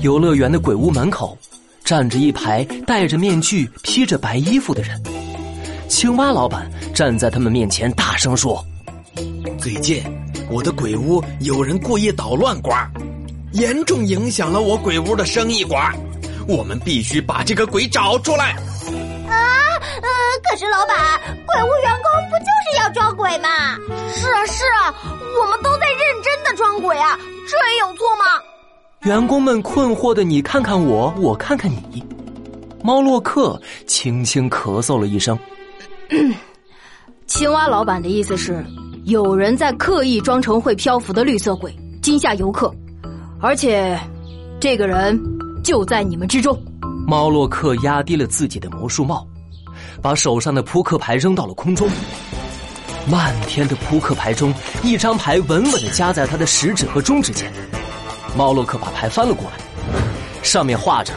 游乐园的鬼屋门口，站着一排戴着面具、披着白衣服的人。青蛙老板站在他们面前，大声说：“最近我的鬼屋有人故意捣乱呱，严重影响了我鬼屋的生意呱。我们必须把这个鬼找出来。”啊，呃，可是老板，鬼屋员工不就是要装鬼吗？是啊，是啊，我们都在装鬼啊，这也有错吗？员工们困惑的你看看我，我看看你。猫洛克轻轻咳嗽了一声。青蛙老板的意思是，有人在刻意装成会漂浮的绿色鬼，惊吓游客，而且，这个人就在你们之中。猫洛克压低了自己的魔术帽，把手上的扑克牌扔到了空中。漫天的扑克牌中，一张牌稳稳的夹在他的食指和中指间。猫洛克把牌翻了过来，上面画着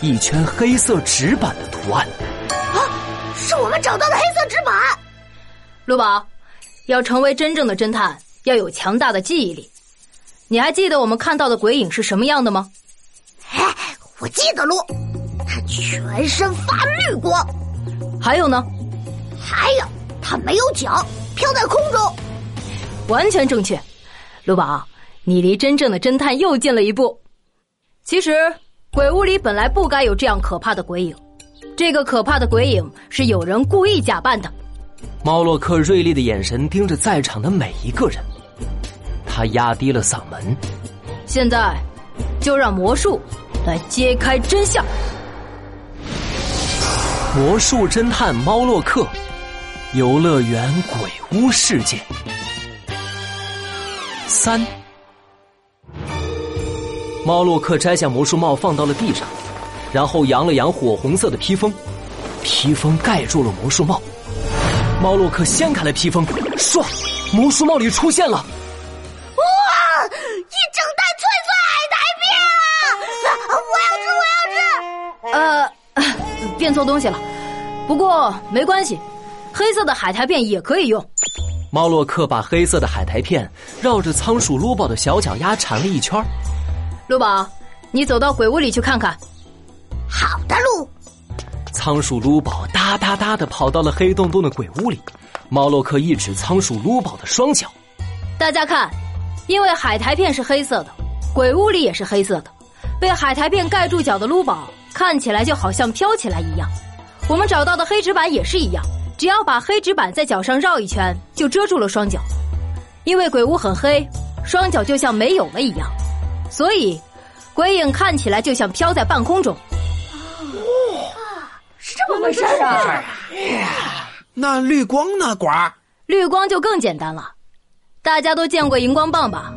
一圈黑色纸板的图案。啊，是我们找到的黑色纸板。陆宝，要成为真正的侦探，要有强大的记忆力。你还记得我们看到的鬼影是什么样的吗？哎，我记得路。他全身发绿光，还有呢？还有，他没有脚，飘在空中，完全正确。陆宝，你离真正的侦探又近了一步。其实，鬼屋里本来不该有这样可怕的鬼影，这个可怕的鬼影是有人故意假扮的。猫洛克锐利的眼神盯着在场的每一个人，他压低了嗓门：“现在，就让魔术来揭开真相。”魔术侦探猫洛克，游乐园鬼屋事件三。猫洛克摘下魔术帽放到了地上，然后扬了扬火红色的披风，披风盖住了魔术帽。猫洛克掀开了披风，唰，魔术帽里出现了，哇，一整袋脆脆海苔片啊！我要吃，我要吃。呃，变错东西了。不过没关系，黑色的海苔片也可以用。猫洛克把黑色的海苔片绕着仓鼠卢宝的小脚丫缠了一圈。卢宝，你走到鬼屋里去看看。好的，路。仓鼠卢宝哒哒哒的跑到了黑洞洞的鬼屋里。猫洛克一指仓鼠卢宝的双脚，大家看，因为海苔片是黑色的，鬼屋里也是黑色的，被海苔片盖住脚的卢宝看起来就好像飘起来一样。我们找到的黑纸板也是一样，只要把黑纸板在脚上绕一圈，就遮住了双脚。因为鬼屋很黑，双脚就像没有了一样，所以鬼影看起来就像飘在半空中。哦，是这么回事啊！那绿光呢？呱，绿光就更简单了。大家都见过荧光棒吧？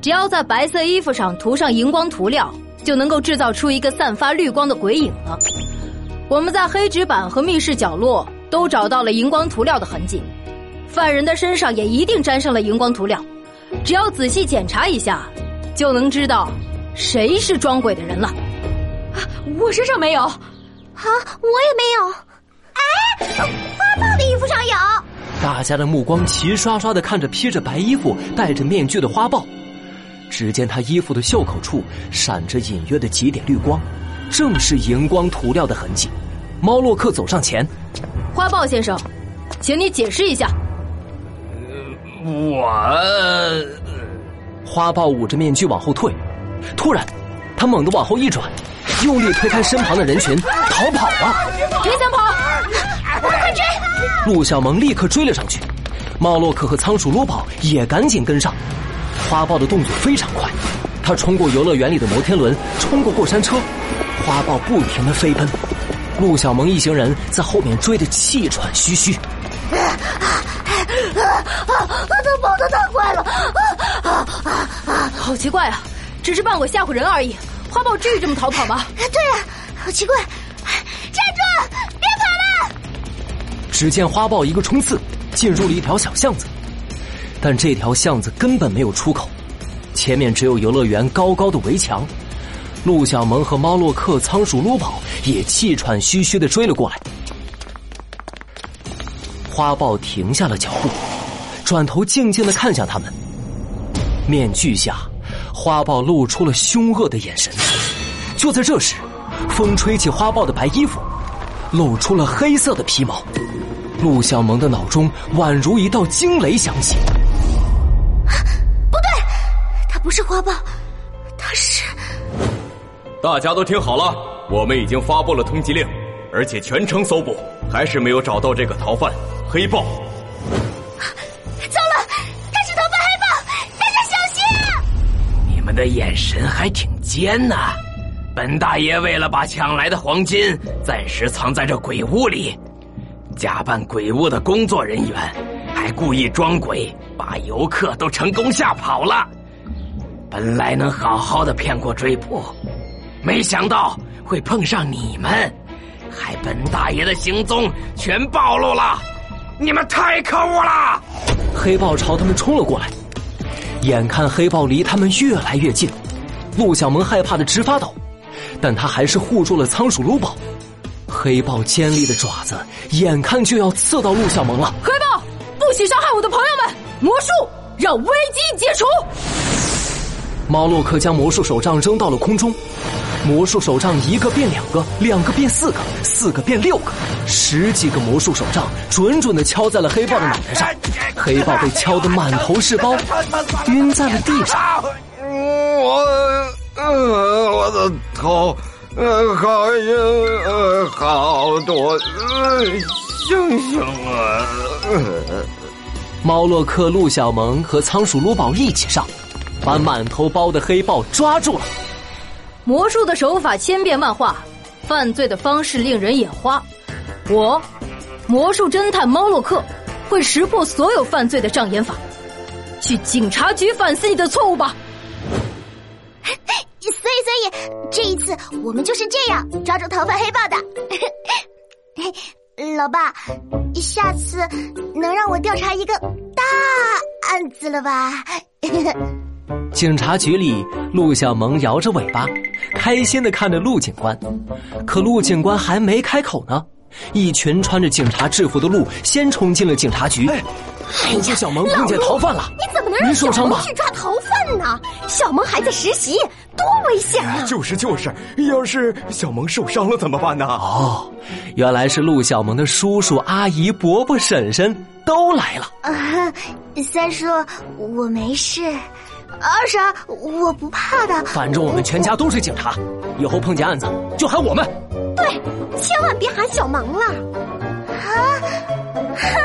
只要在白色衣服上涂上荧光涂料，就能够制造出一个散发绿光的鬼影了。我们在黑纸板和密室角落都找到了荧光涂料的痕迹，犯人的身上也一定沾上了荧光涂料。只要仔细检查一下，就能知道谁是装鬼的人了。啊，我身上没有，啊，我也没有。哎，花豹的衣服上有。大家的目光齐刷刷的看着披着白衣服、戴着面具的花豹，只见他衣服的袖口处闪着隐约的几点绿光，正是荧光涂料的痕迹。猫洛克走上前，花豹先生，请你解释一下。我……花豹捂着面具往后退，突然，他猛地往后一转，用力推开身旁的人群，逃跑了。别想跑！快追！陆小萌立刻追了上去，猫洛克和仓鼠罗宝也赶紧跟上。花豹的动作非常快，他冲过游乐园里的摩天轮，冲过过山车，花豹不停的飞奔。陆小萌一行人在后面追得气喘吁吁。啊啊啊！他跑得太快了！啊啊啊！好奇怪啊，只是扮鬼吓唬人而已。花豹至于这么逃跑吗？对呀，好奇怪！站住！别跑了！只见花豹一个冲刺，进入了一条小巷子，但这条巷子根本没有出口，前面只有游乐园高高的围墙。陆小萌和猫洛克、仓鼠撸宝也气喘吁吁的追了过来。花豹停下了脚步，转头静静的看向他们。面具下，花豹露出了凶恶的眼神。就在这时，风吹起花豹的白衣服，露出了黑色的皮毛。陆小萌的脑中宛如一道惊雷响起。不对，他不是花豹，大家都听好了，我们已经发布了通缉令，而且全城搜捕，还是没有找到这个逃犯黑豹。糟了，他是逃犯黑豹，大家小心！啊你们的眼神还挺尖呐！本大爷为了把抢来的黄金暂时藏在这鬼屋里。假扮鬼屋的工作人员，还故意装鬼，把游客都成功吓跑了。本来能好好的骗过追捕，没想到会碰上你们，害本大爷的行踪全暴露了。你们太可恶了！黑豹朝他们冲了过来，眼看黑豹离他们越来越近，陆小萌害怕的直发抖，但他还是护住了仓鼠卢宝。黑豹尖利的爪子眼看就要刺到陆小萌了。黑豹，不许伤害我的朋友们！魔术让危机解除。猫洛克将魔术手杖扔到了空中，魔术手杖一个变两个，两个变四个，四个变六个，十几个魔术手杖准准的敲在了黑豹的脑袋上，黑豹被敲得满头是包，晕在了地上。我，呃，我的头。呃，好晕，呃，好多，呃，星星啊！猫洛克、陆小萌和仓鼠卢宝一起上，把满头包的黑豹抓住了。魔术的手法千变万化，犯罪的方式令人眼花。我，魔术侦探猫洛克，会识破所有犯罪的障眼法。去警察局反思你的错误吧。所以，所以这一次我们就是这样抓住逃犯黑豹的。老爸，下次能让我调查一个大案子了吧？警察局里，陆小萌摇着尾巴，开心的看着陆警官。可陆警官还没开口呢，一群穿着警察制服的鹿先冲进了警察局。哎呀，小萌碰见逃犯了，你怎么能让小萌去抓逃犯呢？小萌还在实习，多危险啊！就是就是，要是小萌受伤了怎么办呢？哦，原来是陆小萌的叔叔、阿姨、伯伯、婶婶都来了。啊，三叔，我没事。二婶，我不怕的。反正我们全家都是警察，以后碰见案子就喊我们。对，千万别喊小萌了。啊，哈。